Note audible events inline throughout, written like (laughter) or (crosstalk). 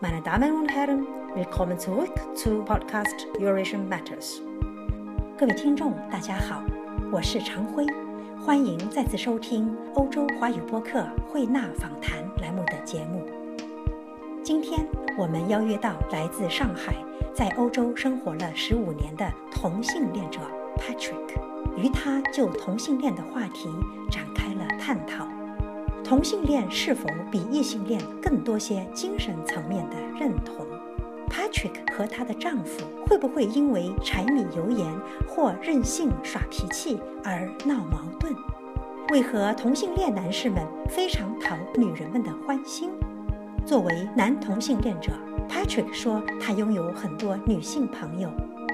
Meine Damen und Herren, willkommen zurück zu Podcast Eurasian Matters。各位听众，大家好，我是常辉，欢迎再次收听欧洲华语播客慧纳访谈栏目的节目。今天我们邀约到来自上海，在欧洲生活了十五年的同性恋者 Patrick，与他就同性恋的话题展开了探讨。同性恋是否比异性恋更多些精神层面的认同？Patrick 和她的丈夫会不会因为柴米油盐或任性耍脾气而闹矛盾？为何同性恋男士们非常讨女人们的欢心？作为男同性恋者，Patrick 说他拥有很多女性朋友。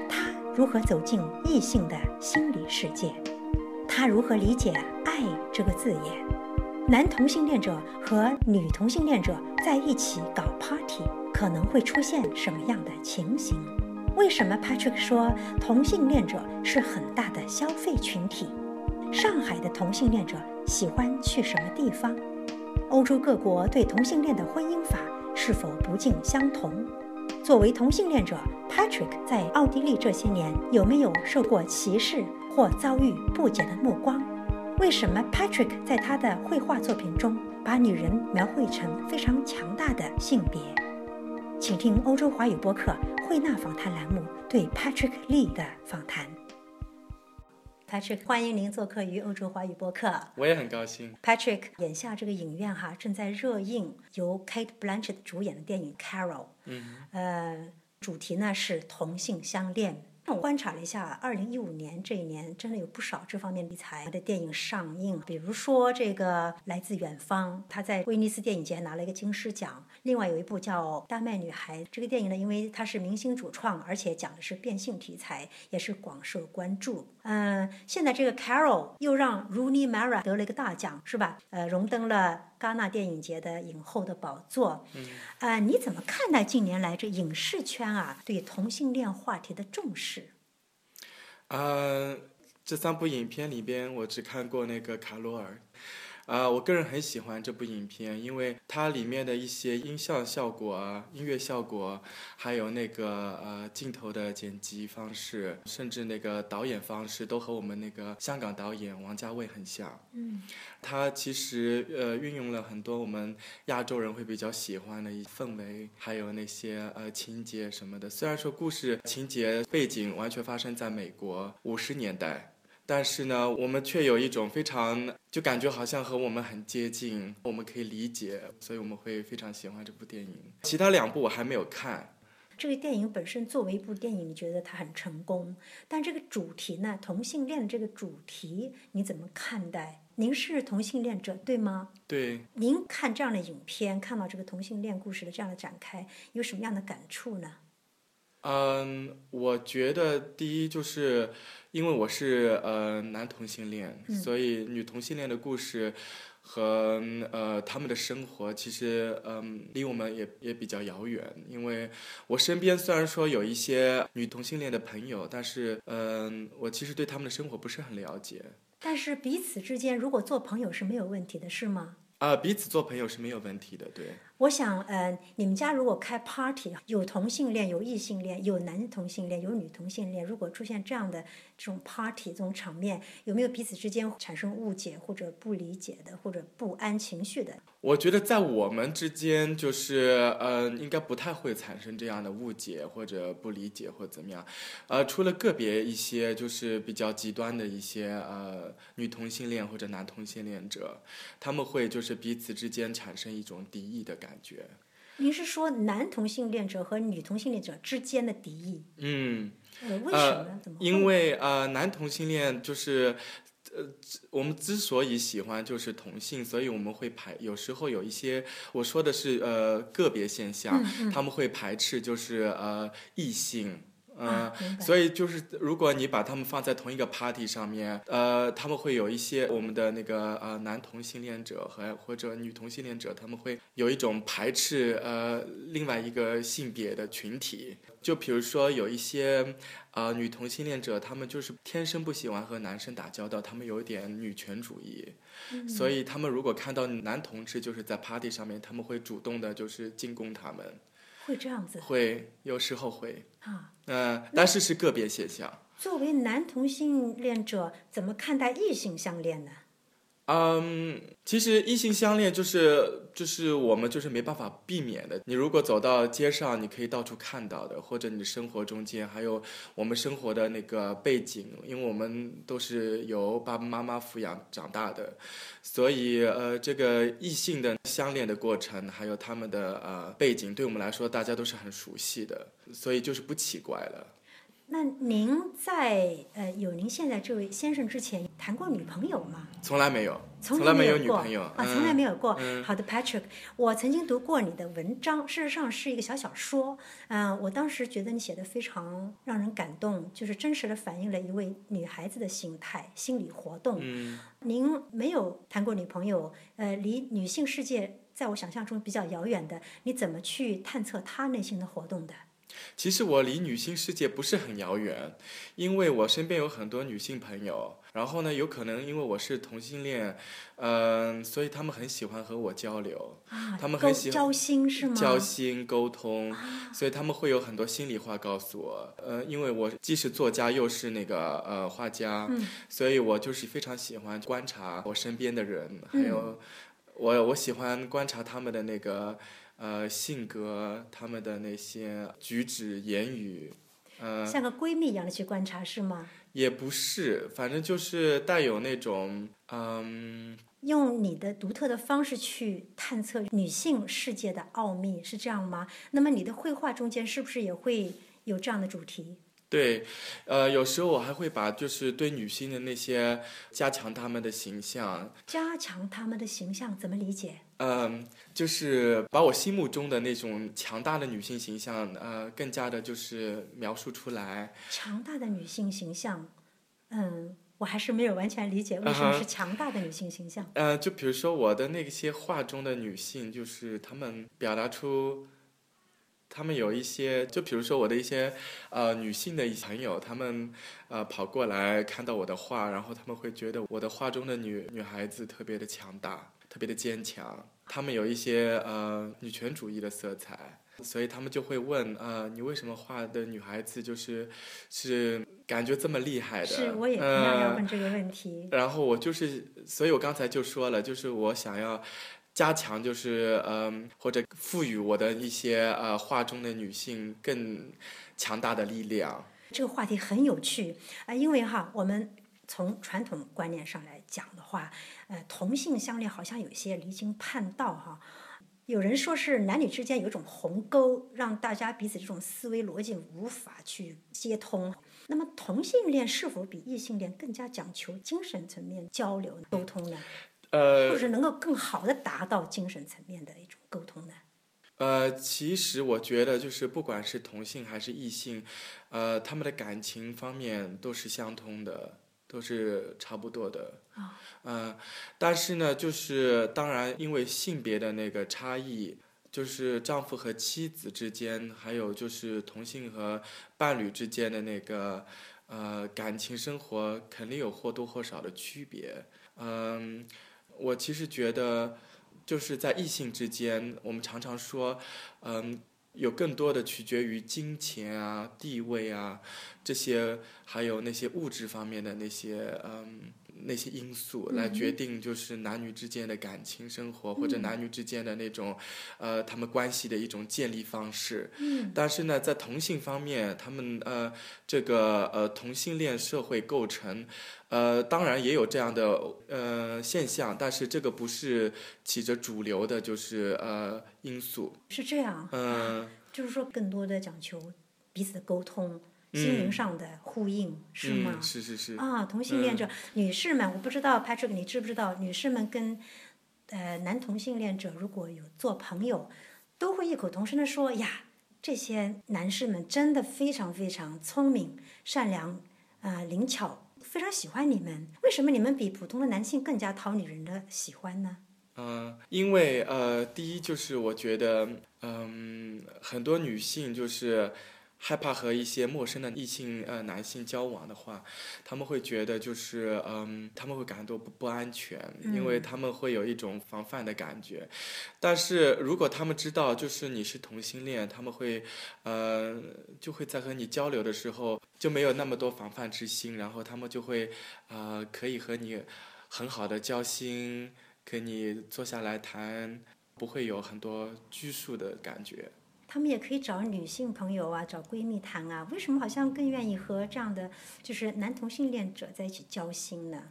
他如何走进异性的心理世界？他如何理解“爱”这个字眼？男同性恋者和女同性恋者在一起搞 party 可能会出现什么样的情形？为什么 Patrick 说同性恋者是很大的消费群体？上海的同性恋者喜欢去什么地方？欧洲各国对同性恋的婚姻法是否不尽相同？作为同性恋者，Patrick 在奥地利这些年有没有受过歧视或遭遇不解的目光？为什么 Patrick 在他的绘画作品中把女人描绘成非常强大的性别？请听欧洲华语播客慧纳访谈栏目对 Patrick Lee 的访谈。Patrick，欢迎您做客于欧洲华语播客。我也很高兴。Patrick，眼下这个影院哈正在热映由 Kate Blanchett 主演的电影《Carol》，嗯，呃，主题呢是同性相恋。我观察了一下，二零一五年这一年真的有不少这方面题材的电影上映，比如说这个《来自远方》，他在威尼斯电影节拿了一个金狮奖。另外有一部叫《丹麦女孩》，这个电影呢，因为它是明星主创，而且讲的是变性题材，也是广受关注。嗯、现在这个 Carol 又让 Rooney Mara 得了一个大奖，是吧？呃，荣登了戛纳电影节的影后的宝座。嗯，呃，你怎么看待近年来这影视圈啊对同性恋话题的重视？呃，这三部影片里边，我只看过那个卡罗尔。啊、我个人很喜欢这部影片，因为它里面的一些音效效果啊、音乐效果，还有那个呃镜头的剪辑方式，甚至那个导演方式，都和我们那个香港导演王家卫很像。嗯他其实呃运用了很多我们亚洲人会比较喜欢的一氛围，还有那些呃情节什么的。虽然说故事情节背景完全发生在美国五十年代。但是呢，我们却有一种非常就感觉好像和我们很接近，我们可以理解，所以我们会非常喜欢这部电影。其他两部我还没有看，这个电影本身作为一部电影，你觉得它很成功，但这个主题呢，同性恋这个主题你怎么看待？您是同性恋者对吗？对，您看这样的影片，看到这个同性恋故事的这样的展开，有什么样的感触呢？嗯，我觉得第一就是因为我是呃男同性恋，嗯所以女同性恋的故事和呃他们的生活其实嗯离我们也也比较遥远。因为我身边虽然说有一些女同性恋的朋友，但是嗯、我其实对他们的生活不是很了解。但是彼此之间如果做朋友是没有问题的，是吗？啊、彼此做朋友是没有问题的，对。我想，呃，你们家如果开 party，有同性恋，有异性恋，有男同性恋，有女同性恋，如果出现这样的这种 party 这种场面，有没有彼此之间产生误解或者不理解的，或者不安情绪的？我觉得在我们之间，就是呃，应该不太会产生这样的误解或者不理解或怎么样，呃，除了个别一些就是比较极端的一些呃女同性恋或者男同性恋者，他们会就是彼此之间产生一种敌意的觉。您是说男同性恋者和女同性恋者之间的敌意？嗯，呃，为什么？怎么？因为呃，男同性恋就是。呃，我们之所以喜欢就是同性，所以我们会排。有时候有一些，我说的是呃个别现象，嗯他们会排斥就是呃异性。嗯、所以就是如果你把他们放在同一个 party 上面，呃，他们会有一些我们的那个呃男同性恋者和或者女同性恋者，他们会有一种排斥呃另外一个性别的群体。就比如说有一些呃女同性恋者，他们就是天生不喜欢和男生打交道，他们有点女权主义，嗯所以他们如果看到男同志就是在 party 上面，他们会主动的就是进攻他们。会这样子会有时候会，啊。嗯、但是是个别现象。作为男同性恋者，怎么看待异性相恋呢？嗯，其实异性相恋就是就是我们就是没办法避免的。你如果走到街上，你可以到处看到的，或者你生活中间，还有我们生活的那个背景，因为我们都是由爸爸妈妈抚养长大的，所以呃，这个异性的相恋的过程，还有他们的呃背景，对我们来说大家都是很熟悉的，所以就是不奇怪了。那您在呃有您现在这位先生之前谈过女朋友吗？从来没有，从来没有过女朋友啊，从来嗯没有过。嗯好的，Patrick，我曾经读过你的文章，事实上是一个小小说。嗯、我当时觉得你写的非常让人感动，就是真实的反映了一位女孩子的心态、心理活动。嗯您没有谈过女朋友，呃，离女性世界在我想象中比较遥远的，你怎么去探测她内心的活动的？其实我离女性世界不是很遥远，因为我身边有很多女性朋友，然后呢，有可能因为我是同性恋，嗯、所以他们很喜欢和我交流，啊，他们很喜欢交心是吗？交心沟通，所以他们会有很多心里话告诉我。呃，因为我既是作家又是那个呃画家，嗯所以我就是非常喜欢观察我身边的人，还嗯有我我喜欢观察他们的那个呃性格，他们的那些举止言语。呃，像个闺蜜一样的去观察是吗？也不是，反正就是带有那种，嗯，用你的独特的方式去探测女性世界的奥秘，是这样吗？那么你的绘画中间是不是也会有这样的主题？对，呃，有时候我还会把就是对女性的那些加强她们的形象，加强她们的形象，怎么理解？嗯，就是把我心目中的那种强大的女性形象，呃，更加的就是描述出来。强大的女性形象，嗯，我还是没有完全理解为什么是强大的女性形象。呃，就比如说我的那些画中的女性，就是她们表达出，她们有一些，就比如说我的一些呃女性的朋友，她们呃跑过来看到我的画，然后她们会觉得我的画中的女女孩子特别的强大，特别的坚强，他们有一些呃女权主义的色彩。所以他们就会问，呃，你为什么画的女孩子就是是感觉这么厉害的？是，我也同样要呃问这个问题。然后我就是，所以我刚才就说了，就是我想要加强，就是嗯，或者赋予我的一些呃画中的女性更强大的力量。这个话题很有趣啊、因为哈，我们从传统观念上来讲的话，呃，同性相恋好像有一些离经叛道哈。有人说是男女之间有一种鸿沟，让大家彼此这种思维逻辑无法去接通。那么同性恋是否比异性恋更加讲求精神层面交流沟通呢？呃或呃者是能够更好的达到精神层面的一种沟通呢？呃，其实我觉得就是不管是同性还是异性，呃，他们的感情方面都是相通的，都是差不多的。啊嗯，但是呢，就是当然，因为性别的那个差异，就是丈夫和妻子之间，还有就是同性和伴侣之间的那个呃感情生活，肯定有或多或少的区别。嗯，我其实觉得，就是在异性之间，我们常常说，嗯。有更多的取决于金钱啊、地位啊这些，还有那些物质方面的那些嗯那些因素来决定，就是男女之间的感情生活、或者男女之间的那种呃他们关系的一种建立方式。嗯但是呢，在同性方面，他们呃这个呃同性恋社会构成，呃当然也有这样的呃现象，但是这个不是起着主流的，就是呃因素。是这样，嗯、就是说更多的讲求彼此的沟通，心灵上的呼应，是吗？嗯，是是是。啊，同性恋者、女士们，我不知道 Patrick 你知不知道，女士们跟呃男同性恋者如果有做朋友，都会异口同声的说呀，这些男士们真的非常非常聪明、善良，啊、灵巧，非常喜欢你们。为什么你们比普通的男性更加讨女人的喜欢呢？嗯，因为呃，第一就是我觉得，嗯，很多女性就是害怕和一些陌生的异性呃男性交往的话，他们会觉得就是嗯，他们会感到不不安全，因为他们会有一种防范的感觉。但是如果他们知道就是你是同性恋，他们会呃就会在和你交流的时候就没有那么多防范之心，然后他们就会呃可以和你很好的交心，跟你坐下来谈，不会有很多拘束的感觉。他们也可以找女性朋友啊，找闺蜜谈啊。为什么好像更愿意和这样的就是男同性恋者在一起交心呢？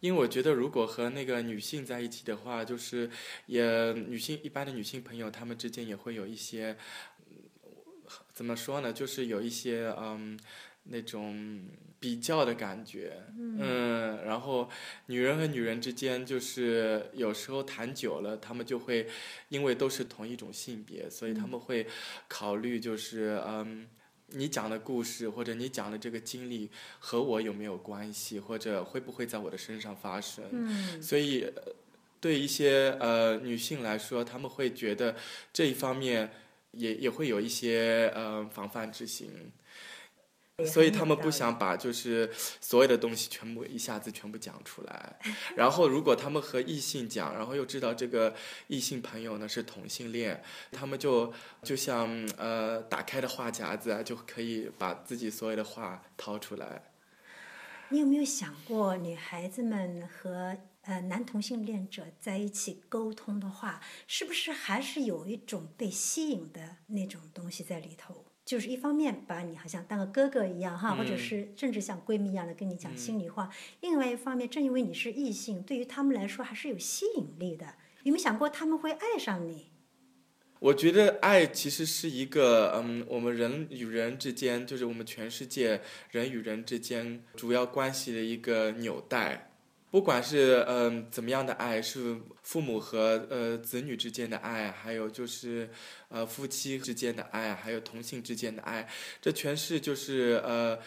因为我觉得，如果和那个女性在一起的话，就是也女性一般的女性朋友，她们之间也会有一些，怎么说呢？就是有一些嗯。那种比较的感觉，嗯，然后女人和女人之间，就是有时候谈久了，他们就会因为都是同一种性别，所以他们会考虑，就是嗯，你讲的故事或者你讲的这个经历和我有没有关系，或者会不会在我的身上发生？嗯，所以对一些呃女性来说，她们会觉得这一方面也也会有一些呃防范之心。所以他们不想把就是所有的东西全部一下子全部讲出来，然后如果他们和异性讲，然后又知道这个异性朋友呢是同性恋，他们就就像呃打开的话匣子啊，就可以把自己所有的话掏出来。你有没有想过，女孩子们和呃男同性恋者在一起沟通的话，是不是还是有一种被吸引的那种东西在里头？就是一方面把你好像当个哥哥一样哈，或者是甚至像闺蜜一样的跟你讲心里话；另外一方面，正因为你是异性，对于他们来说还是有吸引力的。有没有想过他们会爱上你？我觉得爱其实是一个嗯，我们人与人之间，就是我们全世界人与人之间主要关系的一个纽带。不管是嗯怎么样的爱，是父母和呃子女之间的爱，还有就是呃夫妻之间的爱，还有同性之间的爱，这全是就是呃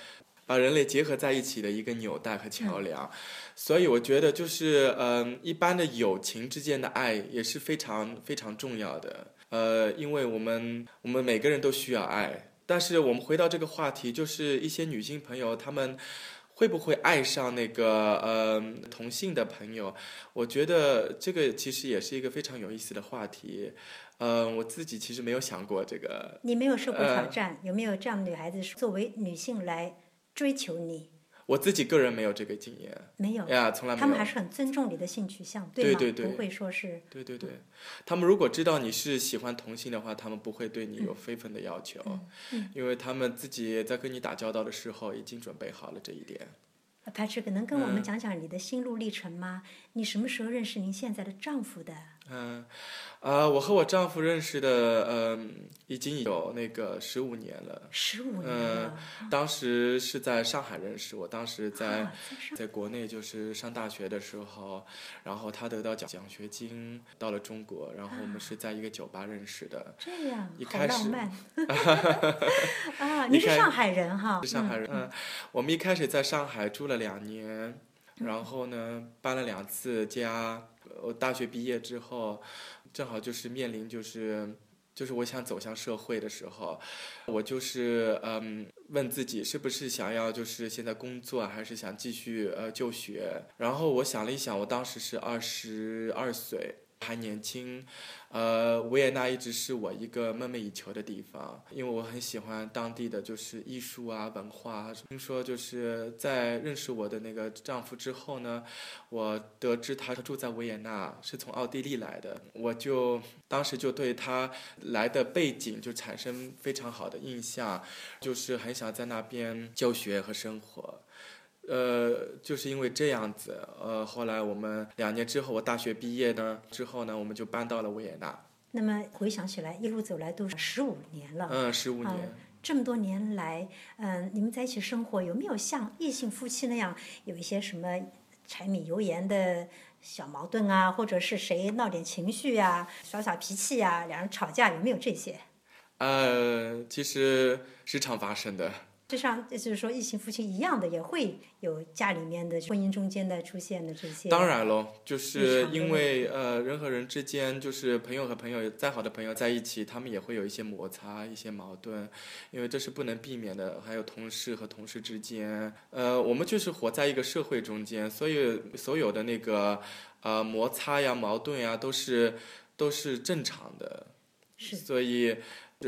把人类结合在一起的一个纽带和桥梁。所以我觉得就是嗯一般的友情之间的爱也是非常非常重要的。呃，因为我们我们每个人都需要爱。但是我们回到这个话题，就是一些女性朋友她们。会不会爱上那个呃同性的朋友？我觉得这个其实也是一个非常有意思的话题。呃，我自己其实没有想过这个。你没有受过挑战？有没有这样的女孩子作为女性来追求你？我自己个人没有这个经验，没有呀，从来没有。他们还是很尊重你的性取向，对吗？不会说是。对对对，他们如果知道你是喜欢同性的话，他们不会对你有非分的要求，因为他们自己在跟你打交道的时候已经准备好了这一点。Patrick，能跟我们讲讲你的心路历程吗？你什么时候认识您现在的丈夫的？嗯。啊，我和我丈夫认识的，嗯，已经有那个十五年了。十五年了。嗯，当时是在上海认识，我当时在在国内就是上大学的时候，然后他得到奖奖学金到了中国，然后我们是在一个酒吧认识的。这样，好浪漫。(laughs) 啊，(laughs) 你是上海人哈？是上海人。嗯，我们一开始在上海住了两年，然后呢搬了两次家。我大学毕业之后。正好就是面临就是就是我想走向社会的时候，我就是嗯问自己是不是想要就是现在工作还是想继续呃就学，然后我想了一想，我当时是二十二岁。还年轻，呃，维也纳一直是我一个梦寐以求的地方，因为我很喜欢当地的就是艺术啊、文化。听说就是在认识我的那个丈夫之后呢，我得知他住在维也纳，是从奥地利来的，我就当时就对他来的背景就产生非常好的印象，就是很想在那边教学和生活。呃，就是因为这样子，呃，后来我们两年之后，我大学毕业呢之后呢，我们就搬到了维也纳。那么回想起来，一路走来都是十五年了。嗯，十五年。这么多年来，嗯，你们在一起生活，有没有像异性夫妻那样有一些什么柴米油盐的小矛盾啊，或者是谁闹点情绪呀、耍耍脾气呀，两人吵架，有没有这些？呃，其实时常发生的。就像就是说异性夫妻一样的，也会有家里面的婚姻中间的出现的这些。当然喽，就是因为呃，人和人之间，就是朋友和朋友再好的朋友在一起，他们也会有一些摩擦、一些矛盾，因为这是不能避免的。还有同事和同事之间，呃，我们就是活在一个社会中间，所以所有的那个呃摩擦呀、矛盾呀，都是都是正常的。是。所以。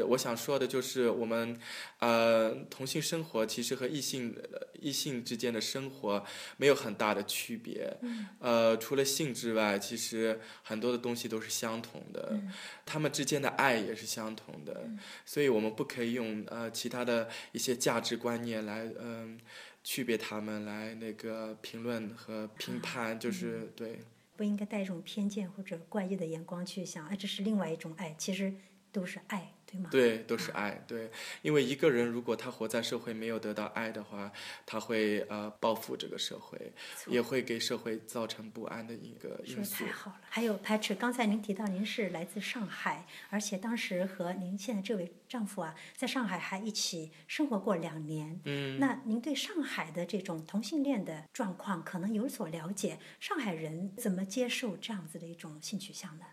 我想说的就是，我们呃同性生活其实和异性异性之间的生活没有很大的区别。呃，除了性之外，其实很多的东西都是相同的。他们之间的爱也是相同的。所以我们不可以用呃其他的一些价值观念来嗯区别他们，来那个评论和评判，就是对。不应该带一种偏见或者怪异的眼光去想，哎，这是另外一种爱，其实都是爱。对，都是爱。对，因为一个人如果他活在社会没有得到爱的话，他会呃报复这个社会，也会给社会造成不安的一个因素。太好了。还有 Patrick，刚才您提到您是来自上海，而且当时和您现在这位丈夫啊，在上海还一起生活过两年。嗯。那您对上海的这种同性恋的状况可能有所了解？上海人怎么接受这样子的一种性取向呢？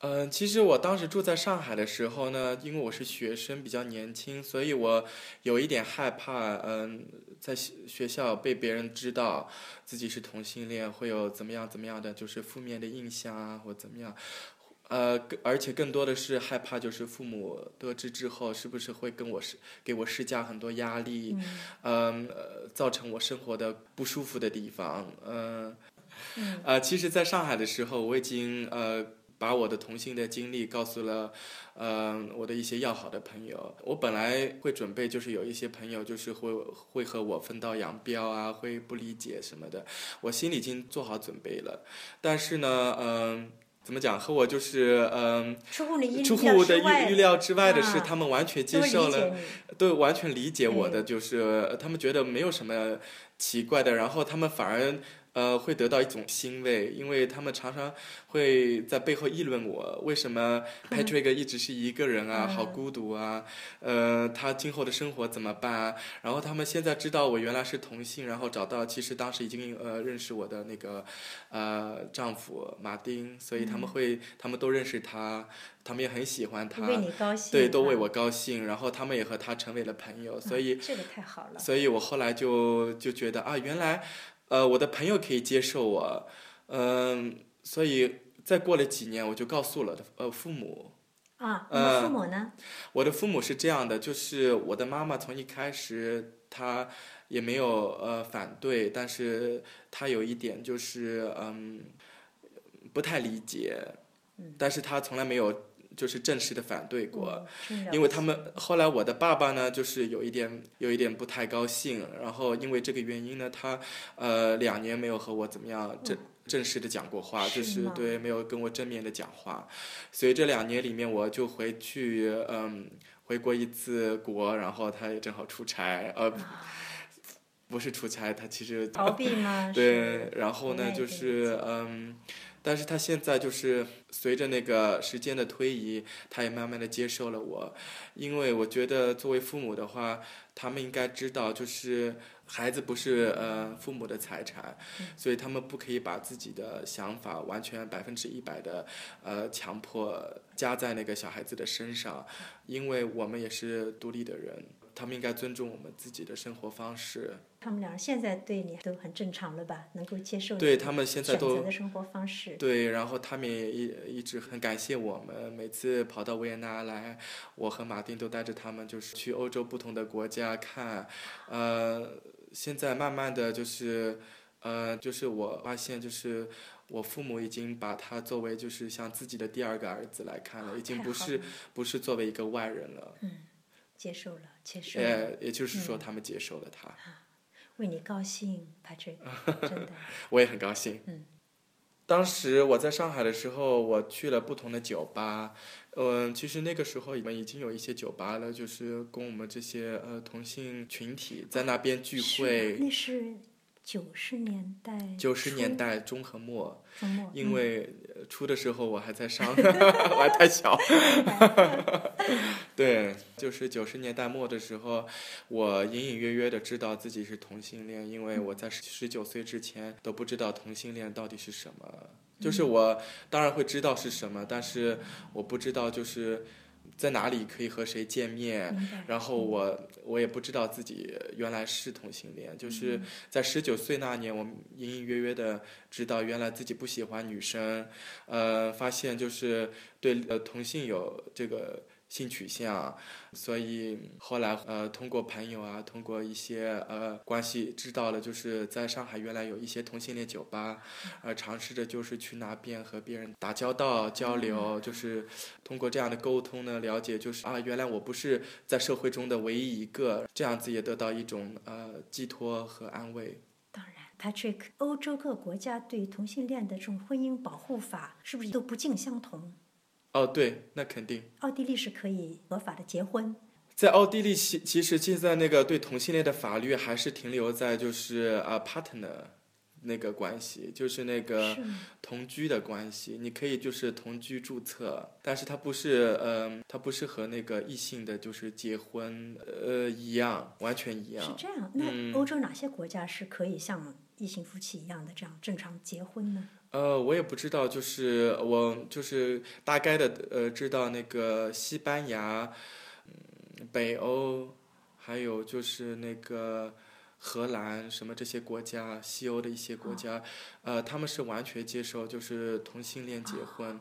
嗯，其实我当时住在上海的时候呢，因为我是学生，比较年轻，所以我有一点害怕，嗯，在学校被别人知道自己是同性恋，会有怎么样怎么样的，就是负面的印象啊，或怎么样，呃，而且更多的是害怕，就是父母得知之后，是不是会跟我施给我施加很多压力，嗯，造成我生活的不舒服的地方，嗯，呃，其实，在上海的时候，我已经呃。把我的同性的经历告诉了，嗯，我的一些要好的朋友。我本来会准备，就是有一些朋友就是会会和我分道扬镳啊，会不理解什么的。我心里已经做好准备了。但是呢，嗯，怎么讲？和我就是嗯，出乎你出乎我的预预料之外的是，他们完全接受了，都完全理解我的，就是他们觉得没有什么奇怪的，然后他们反而。呃，会得到一种欣慰，因为他们常常会在背后议论我，为什么 Patrick 一直是一个人啊，好孤独啊，呃，他今后的生活怎么办啊？然后他们现在知道我原来是同性，然后找到其实当时已经呃认识我的那个呃丈夫马丁，所以他们会他们都认识他，他们也很喜欢他，对，都为我高兴，然后他们也和他成为了朋友，所以这个太好了，所以我后来就就觉得啊，原来。呃，我的朋友可以接受我，嗯，所以再过了几年，我就告诉了呃父母。啊，你的父母呢？我的父母是这样的，就是我的妈妈从一开始她也没有呃反对，但是她有一点就是嗯不太理解，但是她从来没有。就是正式的反对过，因为他们后来我的爸爸呢，就是有一点有一点不太高兴，然后因为这个原因呢，他呃两年没有和我怎么样正正式的讲过话，就是对没有跟我正面的讲话，所以这两年里面我就回去嗯回过一次国，然后他也正好出差，呃不是出差，他其实逃避吗？(laughs) 对，然后呢就是嗯。但是他现在就是随着那个时间的推移，他也慢慢的接受了我，因为我觉得作为父母的话，他们应该知道，就是孩子不是呃父母的财产，所以他们不可以把自己的想法完全百分之一百的呃强迫加在那个小孩子的身上，因为我们也是独立的人。他们应该尊重我们自己的生活方式。他们俩现在对你都很正常了吧？能够接受对他们现在都选择的生活方式。对，然后他们也一一直很感谢我们。每次跑到维也纳来，我和马丁都带着他们，就是去欧洲不同的国家看。呃，现在慢慢的就是，呃，就是我发现，就是我父母已经把他作为就是像自己的第二个儿子来看了，已经不是不是作为一个外人了。嗯。接受了，接受。呃，也就是说，他们接受了他。为你高兴，Patrick，(laughs) 真的。我也很高兴。嗯。当时我在上海的时候，我去了不同的酒吧。嗯，其实那个时候我们已经有一些酒吧了，就是供我们这些呃同性群体在那边聚会。那是九十年代。九十年代中和末。因为初的时候我还在上，(laughs) 我还太小。(laughs) 对，就是九十年代末的时候，我隐隐约约的知道自己是同性恋，因为我在十九岁之前都不知道同性恋到底是什么。就是我当然会知道是什么，但是我不知道就是在哪里可以和谁见面。然后我我也不知道自己原来是同性恋，就是在十九岁那年，我隐隐约约的知道原来自己不喜欢女生，呃，发现就是对呃同性有这个。性取向，所以后来呃通过朋友啊，通过一些呃关系知道了，就是在上海原来有一些同性恋酒吧，呃尝试着就是去那边和别人打交道交流，就是通过这样的沟通呢，了解就是啊原来我不是在社会中的唯一一个，这样子也得到一种呃寄托和安慰。当然，Patrick，欧洲各国家对同性恋的这种婚姻保护法是不是都不尽相同？哦，对，那肯定。奥地利是可以合法的结婚。在奥地利，其其实现在那个对同性恋的法律还是停留在就是啊 partner 那个关系，就是那个同居的关系。你可以就是同居注册，但是它不是呃，它不是和那个异性的就是结婚呃一样，完全一样。是这样。那欧洲哪些国家是可以像异性夫妻一样的这样正常结婚呢？呃，我也不知道，就是我就是大概的呃，知道那个西班牙，嗯，北欧，还有就是那个。荷兰什么这些国家，西欧的一些国家，呃，他们是完全接受就是同性恋结婚，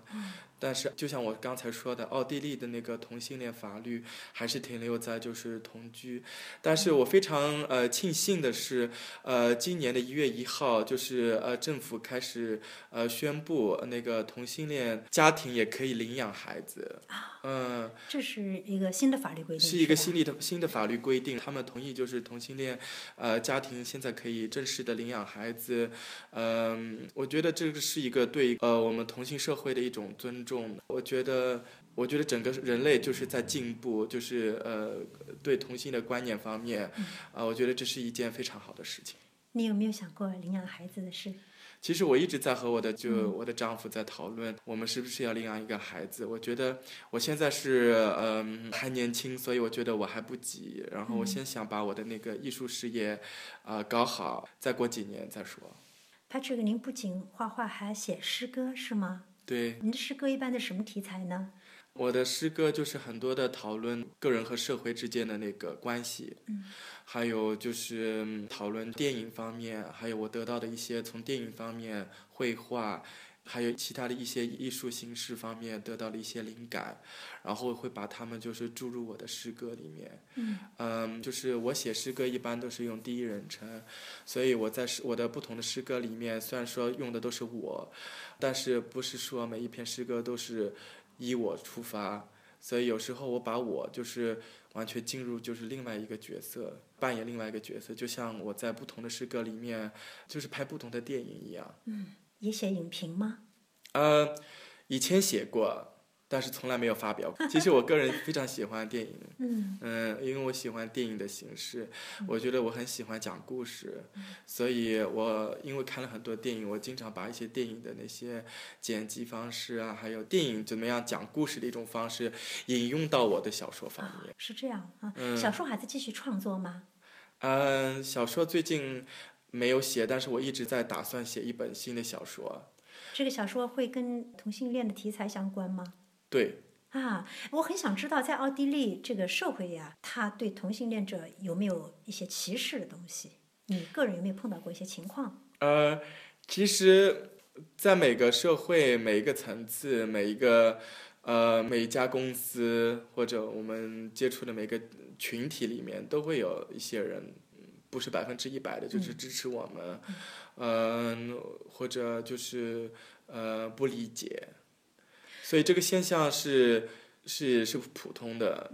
但是就像我刚才说的，奥地利的那个同性恋法律还是停留在就是同居，但是我非常呃庆幸的是，呃，今年的一月一号，就是呃政府开始呃宣布那个同性恋家庭也可以领养孩子，嗯，这是一个新的法律规定，是一个新的新的法律规定，他们同意就是同性恋。呃，家庭现在可以正式的领养孩子，嗯，我觉得这个是一个对呃我们同性社会的一种尊重。我觉得，我觉得整个人类就是在进步，就是呃对同性的观念方面，啊，我觉得这是一件非常好的事情。你有没有想过领养孩子的事？其实我一直在和我的就我的丈夫在讨论，我们是不是要领养一个孩子？我觉得我现在是嗯还年轻，所以我觉得我还不急。然后我先想把我的那个艺术事业啊搞好，再过几年再说。Patrick，您不仅画画，还写诗歌是吗？对。您的诗歌一般的什么题材呢？我的诗歌就是很多的讨论个人和社会之间的那个关系，还有就是讨论电影方面，还有我得到的一些从电影方面绘画，还有其他的一些艺术形式方面得到了一些灵感，然后会把他们就是注入我的诗歌里面。嗯，就是我写诗歌一般都是用第一人称，所以我在诗我的不同的诗歌里面，虽然说用的都是我，但是不是说每一篇诗歌都是。以我出发，所以有时候我把我就是完全进入就是另外一个角色，扮演另外一个角色，就像我在不同的诗歌里面，就是拍不同的电影一样。嗯，也写影评吗？呃，以前写过。但是从来没有发表。(laughs) 其实我个人非常喜欢电影，嗯，嗯，因为我喜欢电影的形式，我觉得我很喜欢讲故事，所以我因为看了很多电影，我经常把一些电影的那些剪辑方式啊，还有电影怎么样讲故事的一种方式引用到我的小说方面。是这样啊，小说还在继续创作吗？嗯，小说最近没有写，但是我一直在打算写一本新的小说。这个小说会跟同性恋的题材相关吗？对啊，我很想知道，在奥地利这个社会呀，他对同性恋者有没有一些歧视的东西？你个人有没有碰到过一些情况？呃，其实，在每个社会、每一个层次、每一个呃每一家公司或者我们接触的每个群体里面，都会有一些人，不是百分之一百的，就是支持我们，嗯，或者就是呃不理解。所以这个现象是是是普通的，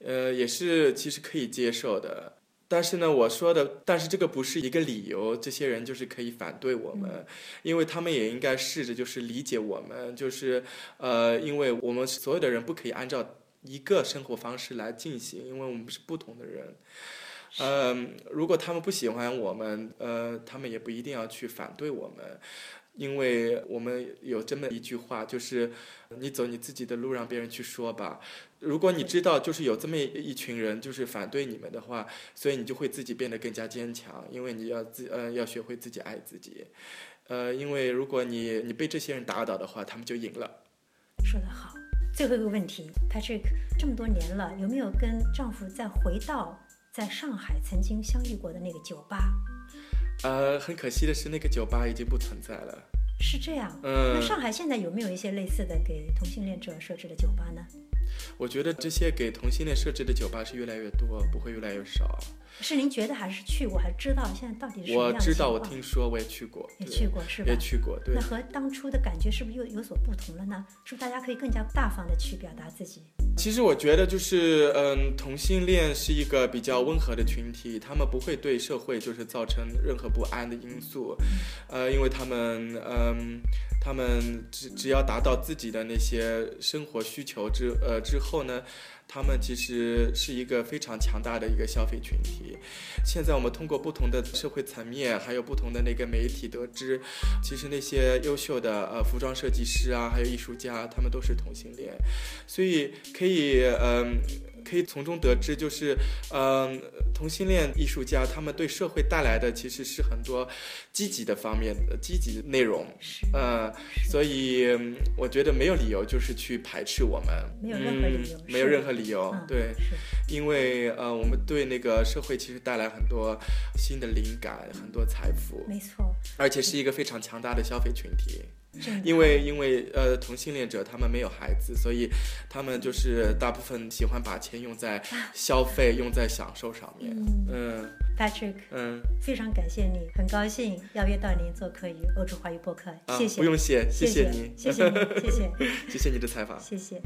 呃，也是其实可以接受的。但是呢，我说的，但是这个不是一个理由，这些人就是可以反对我们，因为他们也应该试着就是理解我们，就是呃，因为我们所有的人不可以按照一个生活方式来进行，因为我们是不同的人。嗯，如果他们不喜欢我们，呃，他们也不一定要去反对我们。因为我们有这么一句话，就是你走你自己的路，让别人去说吧。如果你知道就是有这么一群人就是反对你们的话，所以你就会自己变得更加坚强，因为你要自呃要学会自己爱自己，呃，因为如果你你被这些人打倒的话，他们就赢了。说得好。最后一个问题，Patrick，这么多年了，有没有跟丈夫再回到在上海曾经相遇过的那个酒吧？呃，很可惜的是，那个酒吧已经不存在了。是这样。嗯。那上海现在有没有一些类似的给同性恋者设置的酒吧呢？我觉得这些给同性恋设置的酒吧是越来越多，不会越来越少。是您觉得还是去过，还知道现在到底是什么我知道，我听说，我也去过，也去过是吧？也去过，对那。和当初的感觉是不是又有所不同了呢？是不是大家可以更加大方的去表达自己？其实我觉得就是，嗯，同性恋是一个比较温和的群体，他们不会对社会就是造成任何不安的因素，呃，因为他们，嗯，他们只只要达到自己的那些生活需求之呃之后呢，他们其实是一个非常强大的一个消费群体。现在我们通过不同的社会层面，还有不同的那个媒体得知，其实那些优秀的呃服装设计师啊，还有艺术家，他们都是同性恋，所以可以嗯。可以从中得知，就是，嗯，同性恋艺术家他们对社会带来的其实是很多积极的方面的积极的内容，嗯呃，所以嗯我觉得没有理由就是去排斥我们，没有任何理由嗯，没有任何理由，嗯对，是。因为呃，我们对那个社会其实带来很多新的灵感，很多财富，没错，而且是一个非常强大的消费群体。因为因为呃同性恋者他们没有孩子，所以他们就是大部分喜欢把钱用在 (laughs) 消费、用在享受上面。嗯嗯，Patrick，嗯非常感谢你，很高兴邀约到您做客于欧洲华语播客，啊谢谢，不用谢，谢谢你，谢谢您，谢谢，谢谢你的采访。谢谢。